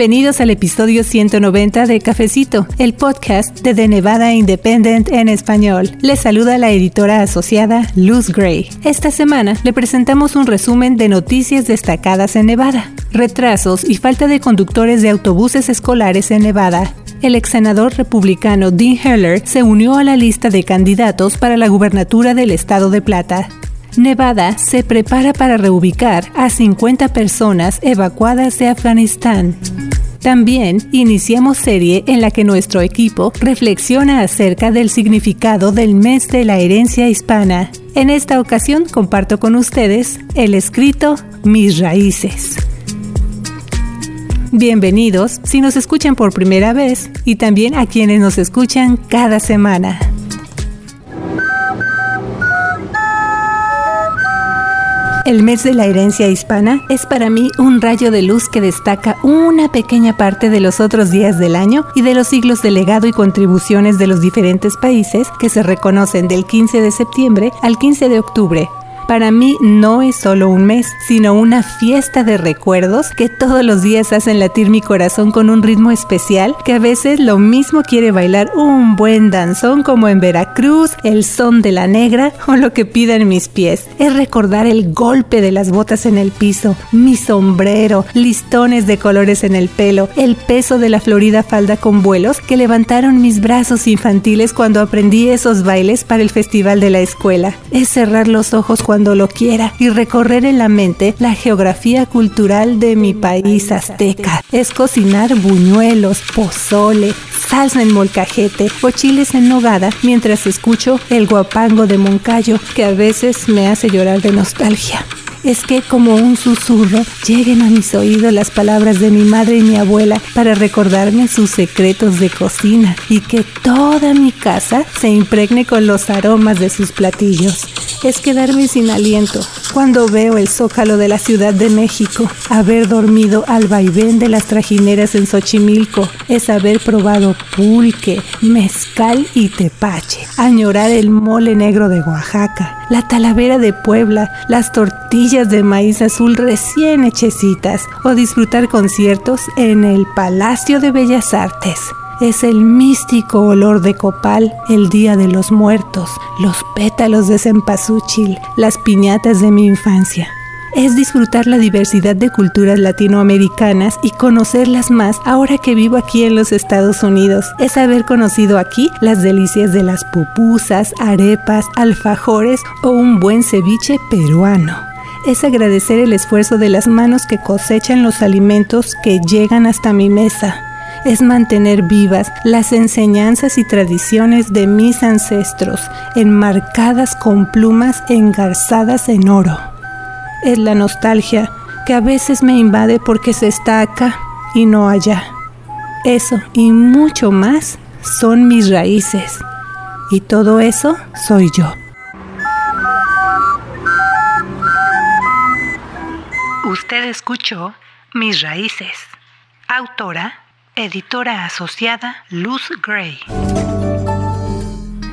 Bienvenidos al episodio 190 de Cafecito, el podcast de The Nevada Independent en español. Les saluda la editora asociada Luz Gray. Esta semana le presentamos un resumen de noticias destacadas en Nevada, retrasos y falta de conductores de autobuses escolares en Nevada, el ex senador republicano Dean Heller se unió a la lista de candidatos para la gubernatura del estado de Plata. Nevada se prepara para reubicar a 50 personas evacuadas de Afganistán. También iniciamos serie en la que nuestro equipo reflexiona acerca del significado del mes de la herencia hispana. En esta ocasión comparto con ustedes el escrito Mis raíces. Bienvenidos si nos escuchan por primera vez y también a quienes nos escuchan cada semana. El mes de la herencia hispana es para mí un rayo de luz que destaca una pequeña parte de los otros días del año y de los siglos de legado y contribuciones de los diferentes países que se reconocen del 15 de septiembre al 15 de octubre, para mí no es solo un mes, sino una fiesta de recuerdos que todos los días hacen latir mi corazón con un ritmo especial que a veces lo mismo quiere bailar un buen danzón como en Veracruz, el son de la negra o lo que pidan mis pies. Es recordar el golpe de las botas en el piso, mi sombrero, listones de colores en el pelo, el peso de la florida falda con vuelos que levantaron mis brazos infantiles cuando aprendí esos bailes para el festival de la escuela. Es cerrar los ojos cuando cuando lo quiera y recorrer en la mente la geografía cultural de mi país azteca. Es cocinar buñuelos, pozole, salsa en molcajete o chiles en nogada mientras escucho el guapango de Moncayo que a veces me hace llorar de nostalgia es que como un susurro lleguen a mis oídos las palabras de mi madre y mi abuela para recordarme sus secretos de cocina y que toda mi casa se impregne con los aromas de sus platillos. Es quedarme sin aliento cuando veo el zócalo de la Ciudad de México, haber dormido al vaivén de las trajineras en Xochimilco, es haber probado pulque, mezcal y tepache, añorar el mole negro de Oaxaca, la talavera de Puebla, las tortillas de maíz azul recién hechecitas o disfrutar conciertos en el Palacio de Bellas Artes. Es el místico olor de copal, el Día de los Muertos, los pétalos de cempasúchil, las piñatas de mi infancia es disfrutar la diversidad de culturas latinoamericanas y conocerlas más ahora que vivo aquí en los Estados Unidos. Es haber conocido aquí las delicias de las pupusas, arepas, alfajores o un buen ceviche peruano es agradecer el esfuerzo de las manos que cosechan los alimentos que llegan hasta mi mesa. Es mantener vivas las enseñanzas y tradiciones de mis ancestros, enmarcadas con plumas engarzadas en oro. Es la nostalgia que a veces me invade porque se está acá y no allá. Eso y mucho más son mis raíces. Y todo eso soy yo. Usted escuchó Mis Raíces. Autora, editora asociada Luz Gray.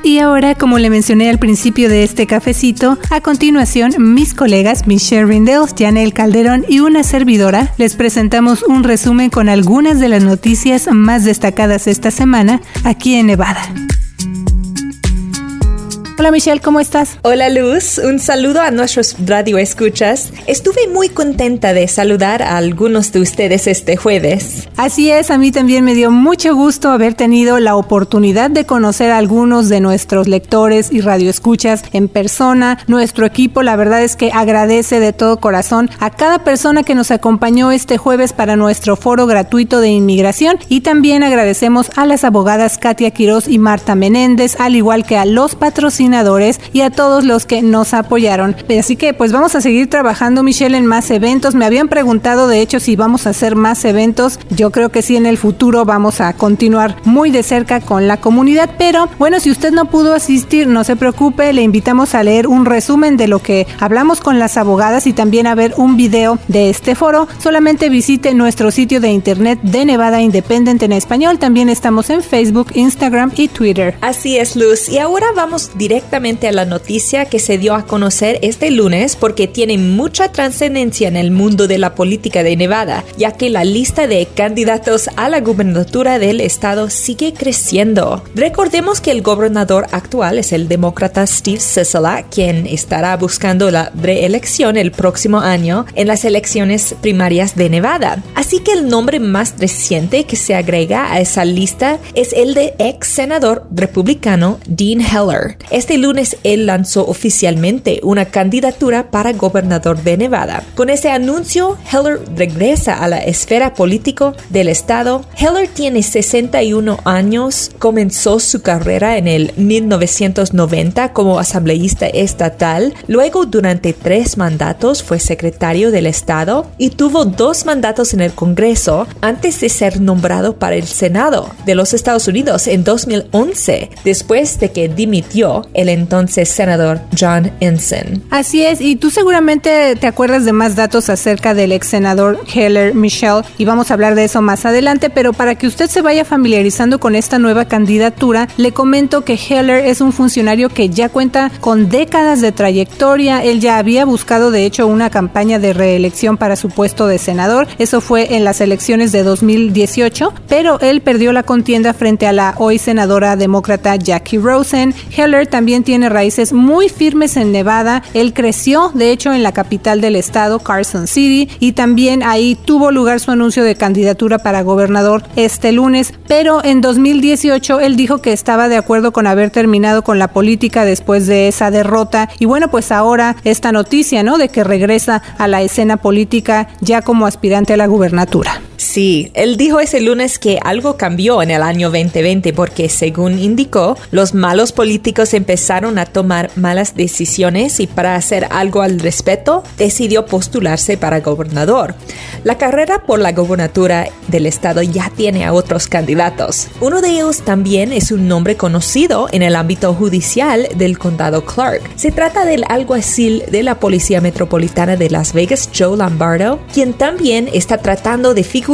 Y ahora, como le mencioné al principio de este cafecito, a continuación mis colegas Michelle Rindels, Janelle Calderón y una servidora les presentamos un resumen con algunas de las noticias más destacadas esta semana aquí en Nevada. Hola Michelle, ¿cómo estás? Hola Luz, un saludo a nuestros radio escuchas. Estuve muy contenta de saludar a algunos de ustedes este jueves. Así es, a mí también me dio mucho gusto haber tenido la oportunidad de conocer a algunos de nuestros lectores y radioescuchas en persona. Nuestro equipo, la verdad es que agradece de todo corazón a cada persona que nos acompañó este jueves para nuestro foro gratuito de inmigración y también agradecemos a las abogadas Katia Quiroz y Marta Menéndez, al igual que a los patrocinadores y a todos los que nos apoyaron. Así que pues vamos a seguir trabajando Michelle en más eventos. Me habían preguntado de hecho si vamos a hacer más eventos. Yo creo que sí en el futuro vamos a continuar muy de cerca con la comunidad. Pero bueno, si usted no pudo asistir, no se preocupe. Le invitamos a leer un resumen de lo que hablamos con las abogadas y también a ver un video de este foro. Solamente visite nuestro sitio de internet de Nevada Independent en español. También estamos en Facebook, Instagram y Twitter. Así es, Luz. Y ahora vamos directo directamente a la noticia que se dio a conocer este lunes porque tiene mucha trascendencia en el mundo de la política de Nevada, ya que la lista de candidatos a la gubernatura del estado sigue creciendo. Recordemos que el gobernador actual es el demócrata Steve Sissela, quien estará buscando la reelección el próximo año en las elecciones primarias de Nevada. Así que el nombre más reciente que se agrega a esa lista es el de ex senador republicano Dean Heller. Este lunes él lanzó oficialmente una candidatura para gobernador de Nevada. Con ese anuncio, Heller regresa a la esfera política del estado. Heller tiene 61 años, comenzó su carrera en el 1990 como asambleísta estatal, luego durante tres mandatos fue secretario del estado y tuvo dos mandatos en el Congreso antes de ser nombrado para el Senado de los Estados Unidos en 2011, después de que dimitió el entonces senador John Ensign. Así es, y tú seguramente te acuerdas de más datos acerca del ex senador Heller Michelle y vamos a hablar de eso más adelante, pero para que usted se vaya familiarizando con esta nueva candidatura, le comento que Heller es un funcionario que ya cuenta con décadas de trayectoria, él ya había buscado de hecho una campaña de reelección para su puesto de senador, eso fue en las elecciones de 2018, pero él perdió la contienda frente a la hoy senadora demócrata Jackie Rosen. Heller también tiene raíces muy firmes en Nevada, él creció de hecho en la capital del estado, Carson City, y también ahí tuvo lugar su anuncio de candidatura para gobernador este lunes, pero en 2018 él dijo que estaba de acuerdo con haber terminado con la política después de esa derrota y bueno, pues ahora esta noticia, ¿no? De que regresa a la escena política ya como aspirante a la gubernatura. Sí, él dijo ese lunes que algo cambió en el año 2020 porque, según indicó, los malos políticos empezaron a tomar malas decisiones y para hacer algo al respecto decidió postularse para gobernador. La carrera por la gobernatura del estado ya tiene a otros candidatos. Uno de ellos también es un nombre conocido en el ámbito judicial del condado Clark. Se trata del alguacil de la Policía Metropolitana de Las Vegas, Joe Lombardo, quien también está tratando de figurar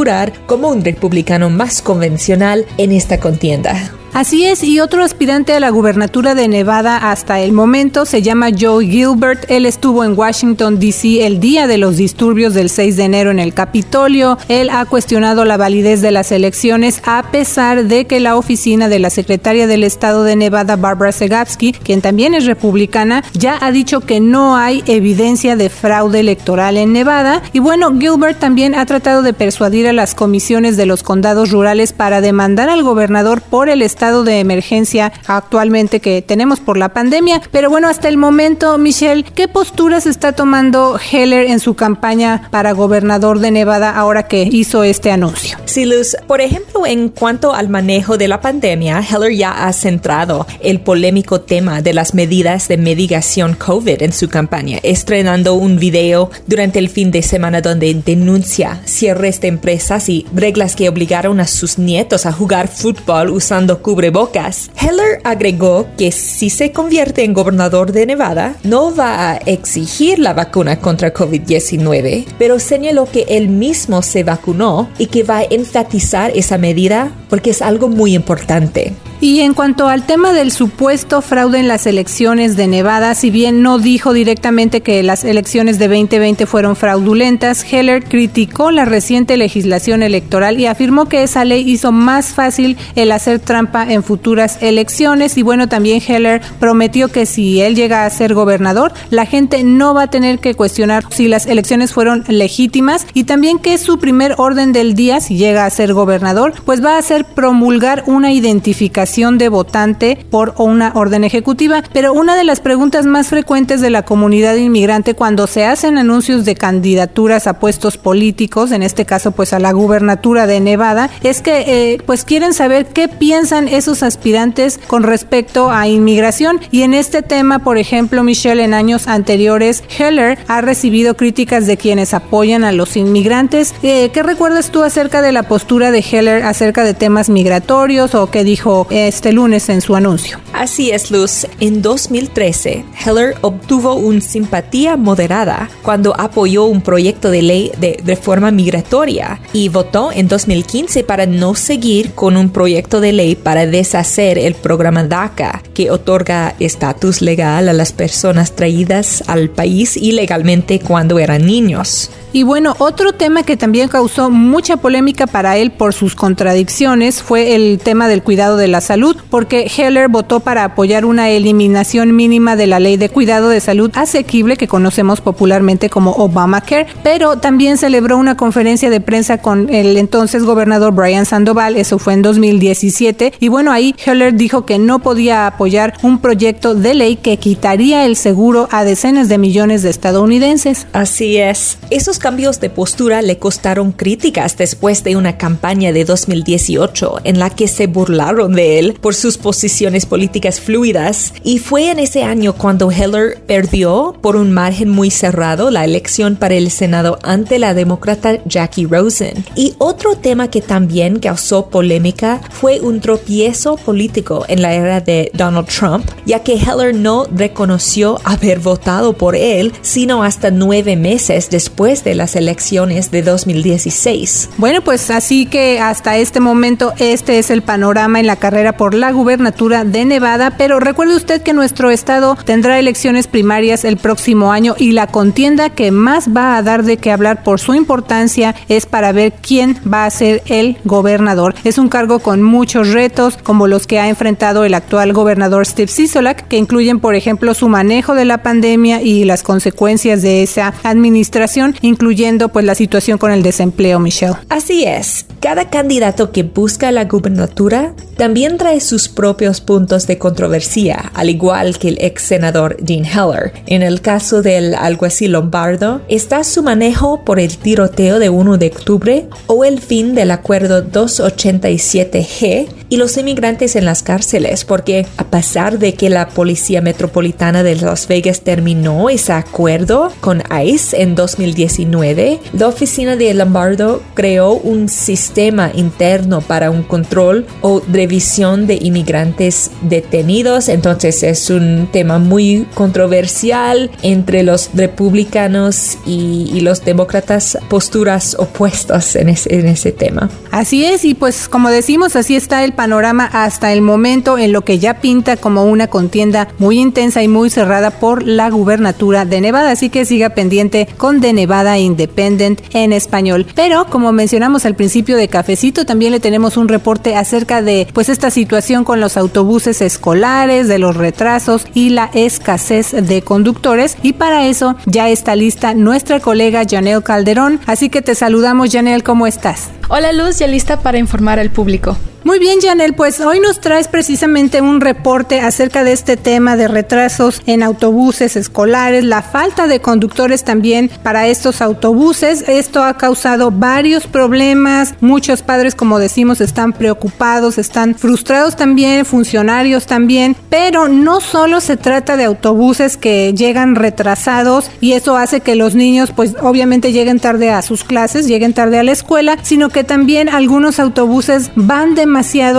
como un republicano más convencional en esta contienda. Así es, y otro aspirante a la gubernatura de Nevada hasta el momento se llama Joe Gilbert. Él estuvo en Washington, D.C. el día de los disturbios del 6 de enero en el Capitolio. Él ha cuestionado la validez de las elecciones a pesar de que la oficina de la secretaria del Estado de Nevada, Barbara Segapsky, quien también es republicana, ya ha dicho que no hay evidencia de fraude electoral en Nevada. Y bueno, Gilbert también ha tratado de persuadir a las comisiones de los condados rurales para demandar al gobernador por el Estado de emergencia actualmente que tenemos por la pandemia. Pero bueno, hasta el momento, Michelle, ¿qué posturas está tomando Heller en su campaña para gobernador de Nevada ahora que hizo este anuncio? Sí, Luz. Por ejemplo, en cuanto al manejo de la pandemia, Heller ya ha centrado el polémico tema de las medidas de medigación COVID en su campaña, estrenando un video durante el fin de semana donde denuncia cierres de empresas y reglas que obligaron a sus nietos a jugar fútbol usando Heller agregó que si se convierte en gobernador de Nevada, no va a exigir la vacuna contra COVID-19, pero señaló que él mismo se vacunó y que va a enfatizar esa medida porque es algo muy importante. Y en cuanto al tema del supuesto fraude en las elecciones de Nevada, si bien no dijo directamente que las elecciones de 2020 fueron fraudulentas, Heller criticó la reciente legislación electoral y afirmó que esa ley hizo más fácil el hacer trampa en futuras elecciones. Y bueno, también Heller prometió que si él llega a ser gobernador, la gente no va a tener que cuestionar si las elecciones fueron legítimas y también que su primer orden del día, si llega a ser gobernador, pues va a ser promulgar una identificación de votante por una orden ejecutiva, pero una de las preguntas más frecuentes de la comunidad inmigrante cuando se hacen anuncios de candidaturas a puestos políticos, en este caso pues a la gubernatura de Nevada, es que eh, pues quieren saber qué piensan esos aspirantes con respecto a inmigración y en este tema, por ejemplo, Michelle, en años anteriores, Heller ha recibido críticas de quienes apoyan a los inmigrantes. Eh, ¿Qué recuerdas tú acerca de la postura de Heller acerca de temas migratorios o qué dijo este lunes en su anuncio. Así es, Luz. En 2013, Heller obtuvo una simpatía moderada cuando apoyó un proyecto de ley de reforma migratoria y votó en 2015 para no seguir con un proyecto de ley para para deshacer el programa DACA, que otorga estatus legal a las personas traídas al país ilegalmente cuando eran niños. Y bueno, otro tema que también causó mucha polémica para él por sus contradicciones fue el tema del cuidado de la salud, porque Heller votó para apoyar una eliminación mínima de la ley de cuidado de salud asequible que conocemos popularmente como Obamacare, pero también celebró una conferencia de prensa con el entonces gobernador Brian Sandoval, eso fue en 2017, y bueno, ahí Heller dijo que no podía apoyar un proyecto de ley que quitaría el seguro a decenas de millones de estadounidenses. Así es. Esos cambios de postura le costaron críticas después de una campaña de 2018 en la que se burlaron de él por sus posiciones políticas fluidas y fue en ese año cuando Heller perdió por un margen muy cerrado la elección para el Senado ante la demócrata Jackie Rosen. Y otro tema que también causó polémica fue un tropiezo político en la era de Donald Trump, ya que Heller no reconoció haber votado por él sino hasta nueve meses después de las elecciones de 2016. Bueno, pues así que hasta este momento este es el panorama en la carrera por la gubernatura de Nevada, pero recuerde usted que nuestro estado tendrá elecciones primarias el próximo año y la contienda que más va a dar de qué hablar por su importancia es para ver quién va a ser el gobernador. Es un cargo con muchos retos, como los que ha enfrentado el actual gobernador Steve Sisolak, que incluyen, por ejemplo, su manejo de la pandemia y las consecuencias de esa administración, incluyendo pues la situación con el desempleo, Michelle. Así es, cada candidato que busca la gubernatura también trae sus propios puntos de controversia, al igual que el ex senador Dean Heller. En el caso del alguacil Lombardo, está su manejo por el tiroteo de 1 de octubre o el fin del acuerdo 287G y los inmigrantes en las cárceles, porque a pesar de que la Policía Metropolitana de Las Vegas terminó ese acuerdo con ICE en 2019, la oficina de Lombardo creó un sistema interno para un control o revisión de inmigrantes detenidos. Entonces es un tema muy controversial entre los republicanos y, los demócratas, posturas opuestas en ese, en ese tema. Así es, y pues como decimos, así está el panorama hasta el momento en lo que ya pinta como una contienda muy intensa y muy cerrada por la gubernatura de Nevada. Así que siga pendiente con The Nevada Independent en español. Pero como mencionamos al principio de Cafecito, también le tenemos un reporte acerca de pues esta situación con los autobuses escolares, de los retrasos y la escasez de conductores. Y para eso ya está lista nuestra colega Janelle Calderón. Así que te saludamos, Janelle, ¿cómo estás? Hola Luz, ya lista para informar al público. Muy bien, Janel, pues hoy nos traes precisamente un reporte acerca de este tema de retrasos en autobuses escolares, la falta de conductores también para estos autobuses. Esto ha causado varios problemas. Muchos padres, como decimos, están preocupados, están frustrados también, funcionarios también, pero no solo se trata de autobuses que llegan retrasados y eso hace que los niños pues obviamente lleguen tarde a sus clases, lleguen tarde a la escuela, sino que también algunos autobuses van de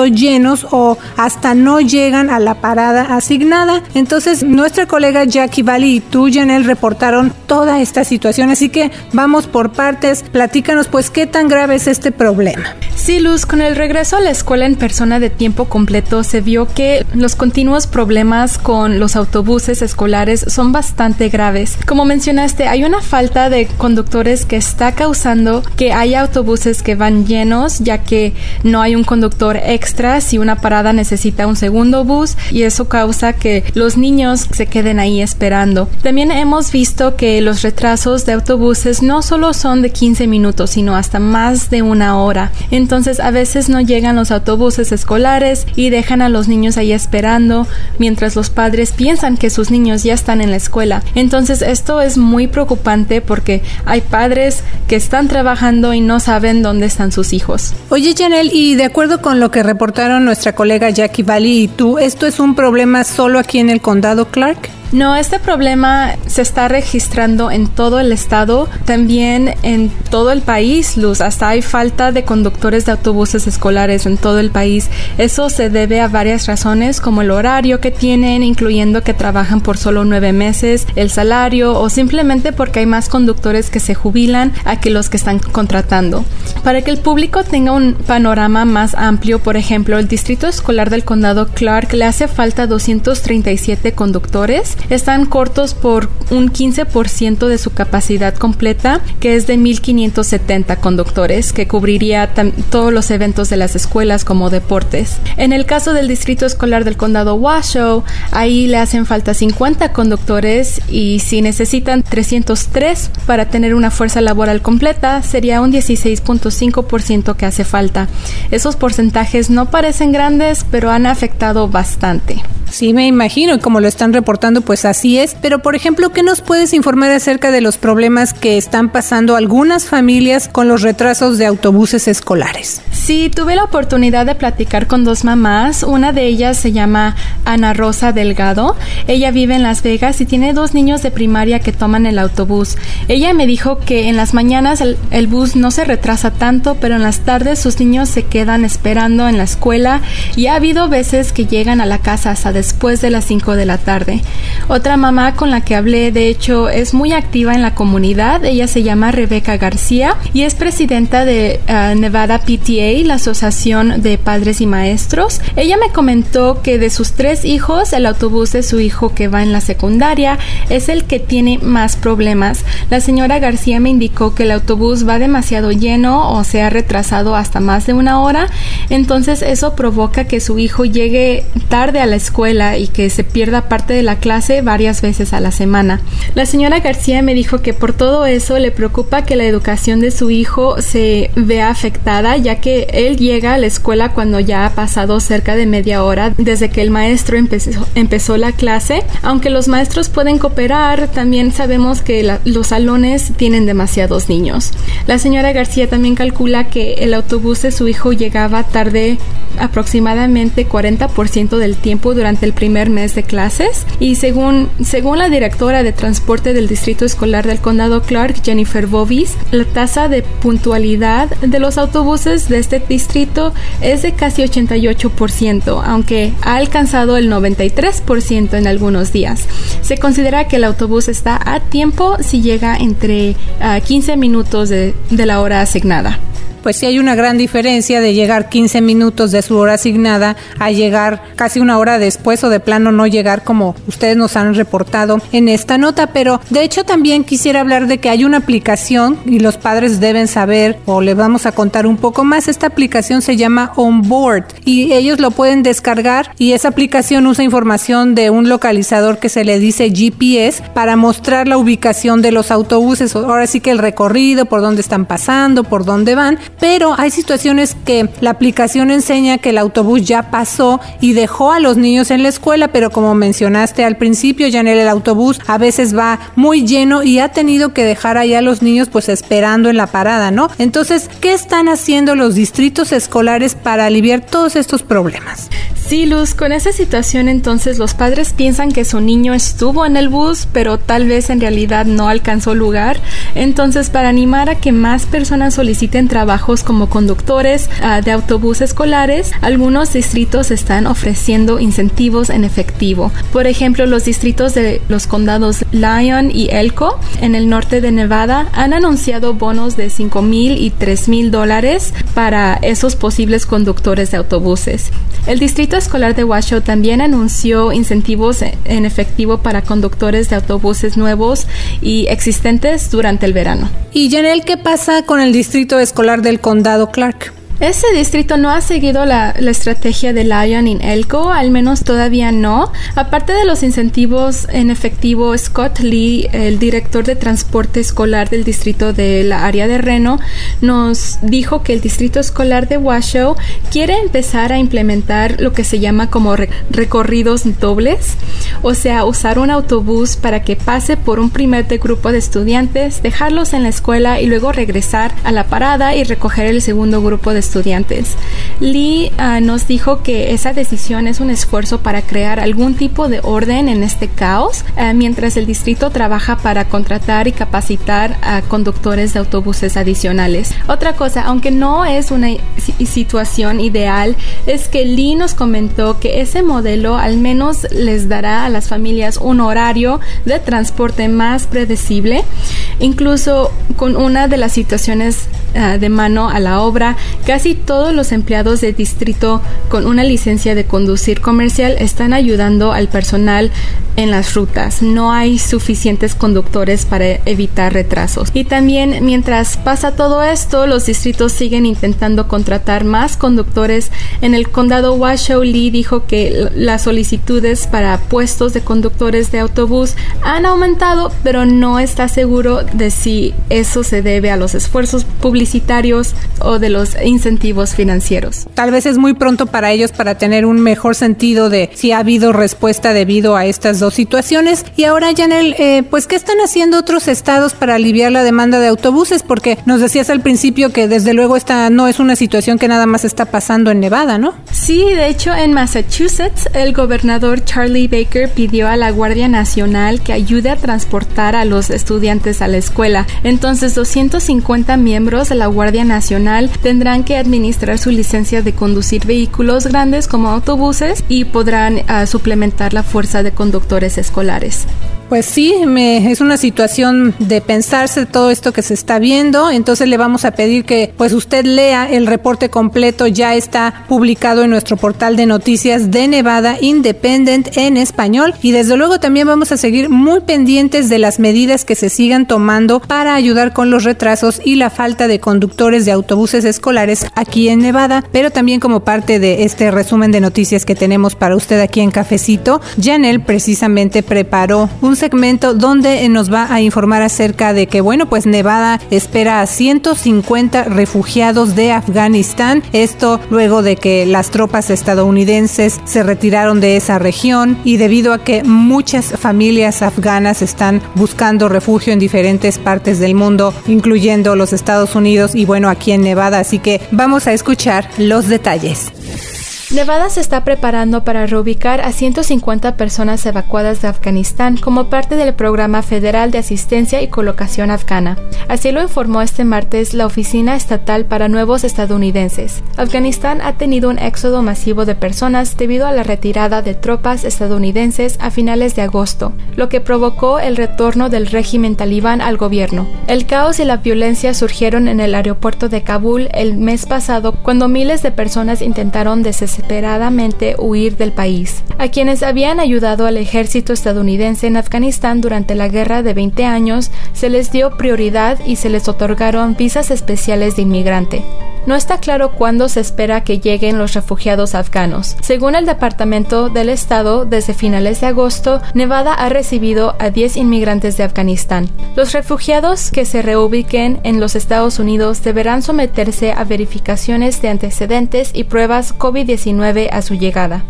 llenos o hasta no llegan a la parada asignada. Entonces, nuestra colega Jackie Valley y tú, Janel, reportaron toda esta situación. Así que vamos por partes. Platícanos, pues, qué tan grave es este problema. Sí, Luz, con el regreso a la escuela en persona de tiempo completo se vio que los continuos problemas con los autobuses escolares son bastante graves. Como mencionaste, hay una falta de conductores que está causando que haya autobuses que van llenos, ya que no hay un conductor extra si una parada necesita un segundo bus y eso causa que los niños se queden ahí esperando. También hemos visto que los retrasos de autobuses no solo son de 15 minutos, sino hasta más de una hora. Entonces a veces no llegan los autobuses escolares y dejan a los niños ahí esperando mientras los padres piensan que sus niños ya están en la escuela. Entonces esto es muy preocupante porque hay padres que están trabajando y no saben dónde están sus hijos. Oye Janel, y de acuerdo con lo que reportaron nuestra colega Jackie Valley y tú, ¿esto es un problema solo aquí en el condado Clark? No, este problema se está registrando en todo el estado, también en todo el país, Luz. Hasta hay falta de conductores de autobuses escolares en todo el país. Eso se debe a varias razones, como el horario que tienen, incluyendo que trabajan por solo nueve meses, el salario o simplemente porque hay más conductores que se jubilan a que los que están contratando. Para que el público tenga un panorama más amplio, por ejemplo, el Distrito Escolar del Condado Clark le hace falta 237 conductores. Están cortos por un 15% de su capacidad completa, que es de 1.570 conductores, que cubriría todos los eventos de las escuelas como deportes. En el caso del Distrito Escolar del Condado Washoe, ahí le hacen falta 50 conductores y si necesitan 303 para tener una fuerza laboral completa, sería un 16.5% que hace falta. Esos porcentajes no parecen grandes, pero han afectado bastante. Sí, me imagino, y como lo están reportando, pues así es. Pero, por ejemplo, ¿qué nos puedes informar acerca de los problemas que están pasando algunas familias con los retrasos de autobuses escolares? Sí, tuve la oportunidad de platicar con dos mamás. Una de ellas se llama Ana Rosa Delgado. Ella vive en Las Vegas y tiene dos niños de primaria que toman el autobús. Ella me dijo que en las mañanas el, el bus no se retrasa tanto, pero en las tardes sus niños se quedan esperando en la escuela y ha habido veces que llegan a la casa hasta después de las 5 de la tarde. Otra mamá con la que hablé, de hecho, es muy activa en la comunidad. Ella se llama Rebeca García y es presidenta de uh, Nevada PTA, la Asociación de Padres y Maestros. Ella me comentó que de sus tres hijos, el autobús de su hijo que va en la secundaria es el que tiene más problemas. La señora García me indicó que el autobús va demasiado lleno o se ha retrasado hasta más de una hora, entonces eso provoca que su hijo llegue tarde a la escuela y que se pierda parte de la clase varias veces a la semana. La señora García me dijo que por todo eso le preocupa que la educación de su hijo se vea afectada, ya que él llega a la escuela cuando ya ha pasado cerca de media hora desde que el maestro empezó, la clase. Aunque los maestros pueden cooperar, también sabemos que los salones tienen demasiados niños. La señora García también calcula que el autobús de su hijo llegaba tarde aproximadamente 40% del tiempo durante el primer mes de clases y según, según la directora de transporte del Distrito Escolar del Condado Clark, Jennifer Bovis, la tasa de puntualidad de los autobuses de este distrito es de casi 88%, aunque ha alcanzado el 93% en algunos días. Se considera que el autobús está a tiempo si llega entre uh, 15 minutos de, de la hora asignada pues sí hay una gran diferencia de llegar 15 minutos de su hora asignada a llegar casi una hora después o de plano no llegar como ustedes nos han reportado en esta nota. Pero de hecho también quisiera hablar de que hay una aplicación y los padres deben saber o le vamos a contar un poco más. Esta aplicación se llama Onboard y ellos lo pueden descargar y esa aplicación usa información de un localizador que se le dice GPS para mostrar la ubicación de los autobuses. Ahora sí que el recorrido, por dónde están pasando, por dónde van pero hay situaciones que la aplicación enseña que el autobús ya pasó y dejó a los niños en la escuela, pero como mencionaste al principio, en el autobús a veces va muy lleno y ha tenido que dejar ahí a los niños pues esperando en la parada, ¿no? Entonces, ¿qué están haciendo los distritos escolares para aliviar todos estos problemas? Sí, Luz, con esa situación entonces los padres piensan que su niño estuvo en el bus, pero tal vez en realidad no alcanzó lugar. Entonces, para animar a que más personas soliciten como conductores uh, de autobús escolares, algunos distritos están ofreciendo incentivos en efectivo. Por ejemplo, los distritos de los condados Lyon y Elko en el norte de Nevada han anunciado bonos de 5 mil y 3 mil dólares para esos posibles conductores de autobuses. El distrito escolar de Washoe también anunció incentivos en efectivo para conductores de autobuses nuevos y existentes durante el verano. Y Janel, ¿qué pasa con el distrito escolar del condado Clark? Ese distrito no ha seguido la, la, estrategia de Lion en Elko, al menos todavía no. Aparte de los incentivos en efectivo, Scott Lee, el director de transporte escolar del distrito de la área de Reno, nos dijo que el distrito escolar de Washoe quiere empezar a implementar lo que se llama como re recorridos dobles o sea, usar un autobús para que pase por un primer grupo de estudiantes, dejarlos en la escuela y luego regresar a la parada y recoger el segundo grupo de estudiantes. Lee ah, nos dijo que esa decisión es un esfuerzo para crear algún tipo de orden en este caos, ah, mientras el distrito trabaja para contratar y capacitar a conductores de autobuses adicionales. Otra cosa, aunque no es una situación ideal, es que Lee nos comentó que ese modelo al menos les dará a las familias un horario de transporte más predecible, incluso con una de las situaciones ah, de mano a la obra, casi todos los empleados de distrito con una licencia de conducir comercial están ayudando al personal en las rutas. No hay suficientes conductores para evitar retrasos. Y también mientras pasa todo esto, los distritos siguen intentando contratar más conductores. En el condado Washoe, Lee dijo que las solicitudes para puestos de conductores de autobús han aumentado, pero no está seguro de si eso se debe a los esfuerzos publicitarios o de los incentivos financieros. Tal vez es muy pronto para ellos para tener un mejor sentido de si ha habido respuesta debido a estas dos situaciones. Y ahora, Janel, eh, pues, ¿qué están haciendo otros estados para aliviar la demanda de autobuses? Porque nos decías al principio que desde luego esta no es una situación que nada más está pasando en Nevada, ¿no? Sí, de hecho en Massachusetts el gobernador Charlie Baker pidió a la Guardia Nacional que ayude a transportar a los estudiantes a la escuela. Entonces 250 miembros la Guardia Nacional tendrán que administrar su licencia de conducir vehículos grandes como autobuses y podrán ah, suplementar la fuerza de conductores escolares. Pues sí, me, es una situación de pensarse todo esto que se está viendo. Entonces le vamos a pedir que pues usted lea el reporte completo. Ya está publicado en nuestro portal de noticias de Nevada Independent en español. Y desde luego también vamos a seguir muy pendientes de las medidas que se sigan tomando para ayudar con los retrasos y la falta de conductores de autobuses escolares aquí en Nevada. Pero también como parte de este resumen de noticias que tenemos para usted aquí en Cafecito, Janel precisamente preparó segmento donde nos va a informar acerca de que, bueno, pues Nevada espera a 150 refugiados de Afganistán. Esto luego de que las tropas estadounidenses se retiraron de esa región y debido a que muchas familias afganas están buscando refugio en diferentes partes del mundo, incluyendo los Estados Unidos y bueno, aquí en Nevada. Así que vamos a escuchar los detalles. Nevada se está preparando para reubicar a 150 personas evacuadas de Afganistán como parte del Programa Federal de Asistencia y Colocación Afgana. Así lo informó este martes la Oficina Estatal para Nuevos Estadounidenses. Afganistán ha tenido un éxodo masivo de personas debido a la retirada de tropas estadounidenses a finales de agosto, lo que provocó el retorno del régimen talibán al gobierno. El caos y la violencia surgieron en el aeropuerto de Kabul el mes pasado cuando miles de personas intentaron desesperar desesperadamente huir del país. A quienes habían ayudado al ejército estadounidense en Afganistán durante la guerra de 20 años se les dio prioridad y se les otorgaron visas especiales de inmigrante. No está claro cuándo se espera que lleguen los refugiados afganos. Según el Departamento del Estado, desde finales de agosto, Nevada ha recibido a 10 inmigrantes de Afganistán. Los refugiados que se reubiquen en los Estados Unidos deberán someterse a verificaciones de antecedentes y pruebas COVID-19 a su llegada.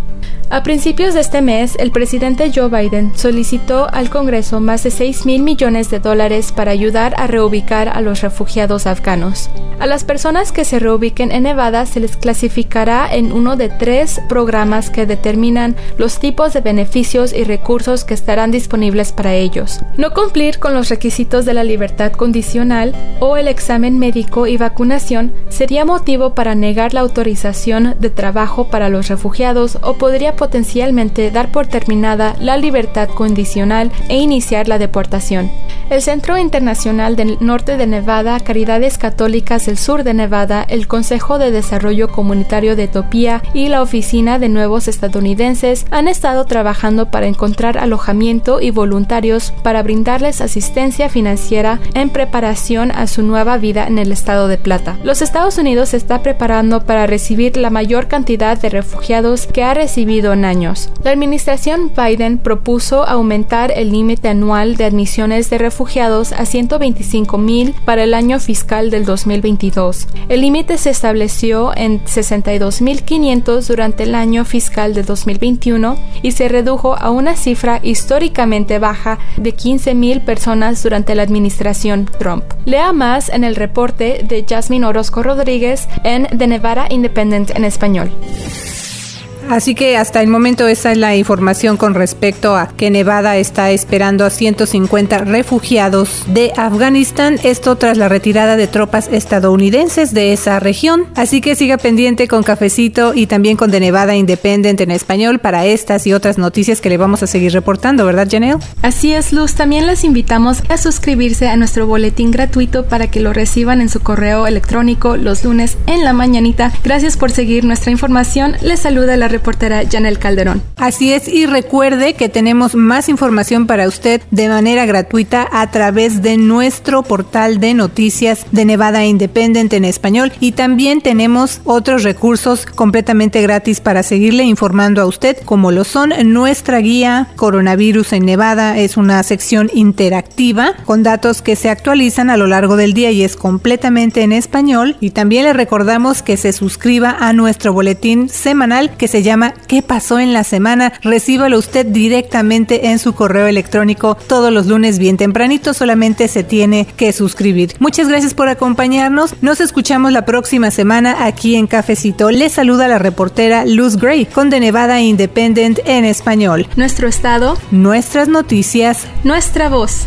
A principios de este mes, el presidente Joe Biden solicitó al Congreso más de 6 mil millones de dólares para ayudar a reubicar a los refugiados afganos. A las personas que se reubiquen en Nevada se les clasificará en uno de tres programas que determinan los tipos de beneficios y recursos que estarán disponibles para ellos. No cumplir con los requisitos de la libertad condicional o el examen médico y vacunación sería motivo para negar la autorización de trabajo para los refugiados o podría potencialmente dar por terminada la libertad condicional e iniciar la deportación. El Centro Internacional del Norte de Nevada, Caridades Católicas del Sur de Nevada, el Consejo de Desarrollo Comunitario de Etiopía y la Oficina de Nuevos Estadounidenses han estado trabajando para encontrar alojamiento y voluntarios para brindarles asistencia financiera en preparación a su nueva vida en el estado de Plata. Los Estados Unidos se está preparando para recibir la mayor cantidad de refugiados que ha recibido en años. La administración Biden propuso aumentar el límite anual de admisiones de refugiados a 125 mil para el año fiscal del 2022. El límite se estableció en 62.500 durante el año fiscal de 2021 y se redujo a una cifra históricamente baja de 15.000 personas durante la administración Trump. Lea más en el reporte de Jasmine Orozco Rodríguez en The Nevada Independent en español. Así que hasta el momento esa es la información con respecto a que Nevada está esperando a 150 refugiados de Afganistán, esto tras la retirada de tropas estadounidenses de esa región. Así que siga pendiente con Cafecito y también con The Nevada Independent en español para estas y otras noticias que le vamos a seguir reportando, ¿verdad, Janelle? Así es, Luz. También les invitamos a suscribirse a nuestro boletín gratuito para que lo reciban en su correo electrónico los lunes en la mañanita. Gracias por seguir nuestra información. Les saluda la reportera Janel Calderón. Así es, y recuerde que tenemos más información para usted de manera gratuita a través de nuestro portal de noticias de Nevada Independent en español y también tenemos otros recursos completamente gratis para seguirle informando a usted, como lo son nuestra guía Coronavirus en Nevada, es una sección interactiva con datos que se actualizan a lo largo del día y es completamente en español y también le recordamos que se suscriba a nuestro boletín semanal que se llama ¿Qué pasó en la semana? Recíbalo usted directamente en su correo electrónico todos los lunes bien tempranito, solamente se tiene que suscribir. Muchas gracias por acompañarnos. Nos escuchamos la próxima semana aquí en Cafecito. Les saluda la reportera Luz Gray con The Nevada Independent en español. Nuestro estado, nuestras noticias, nuestra voz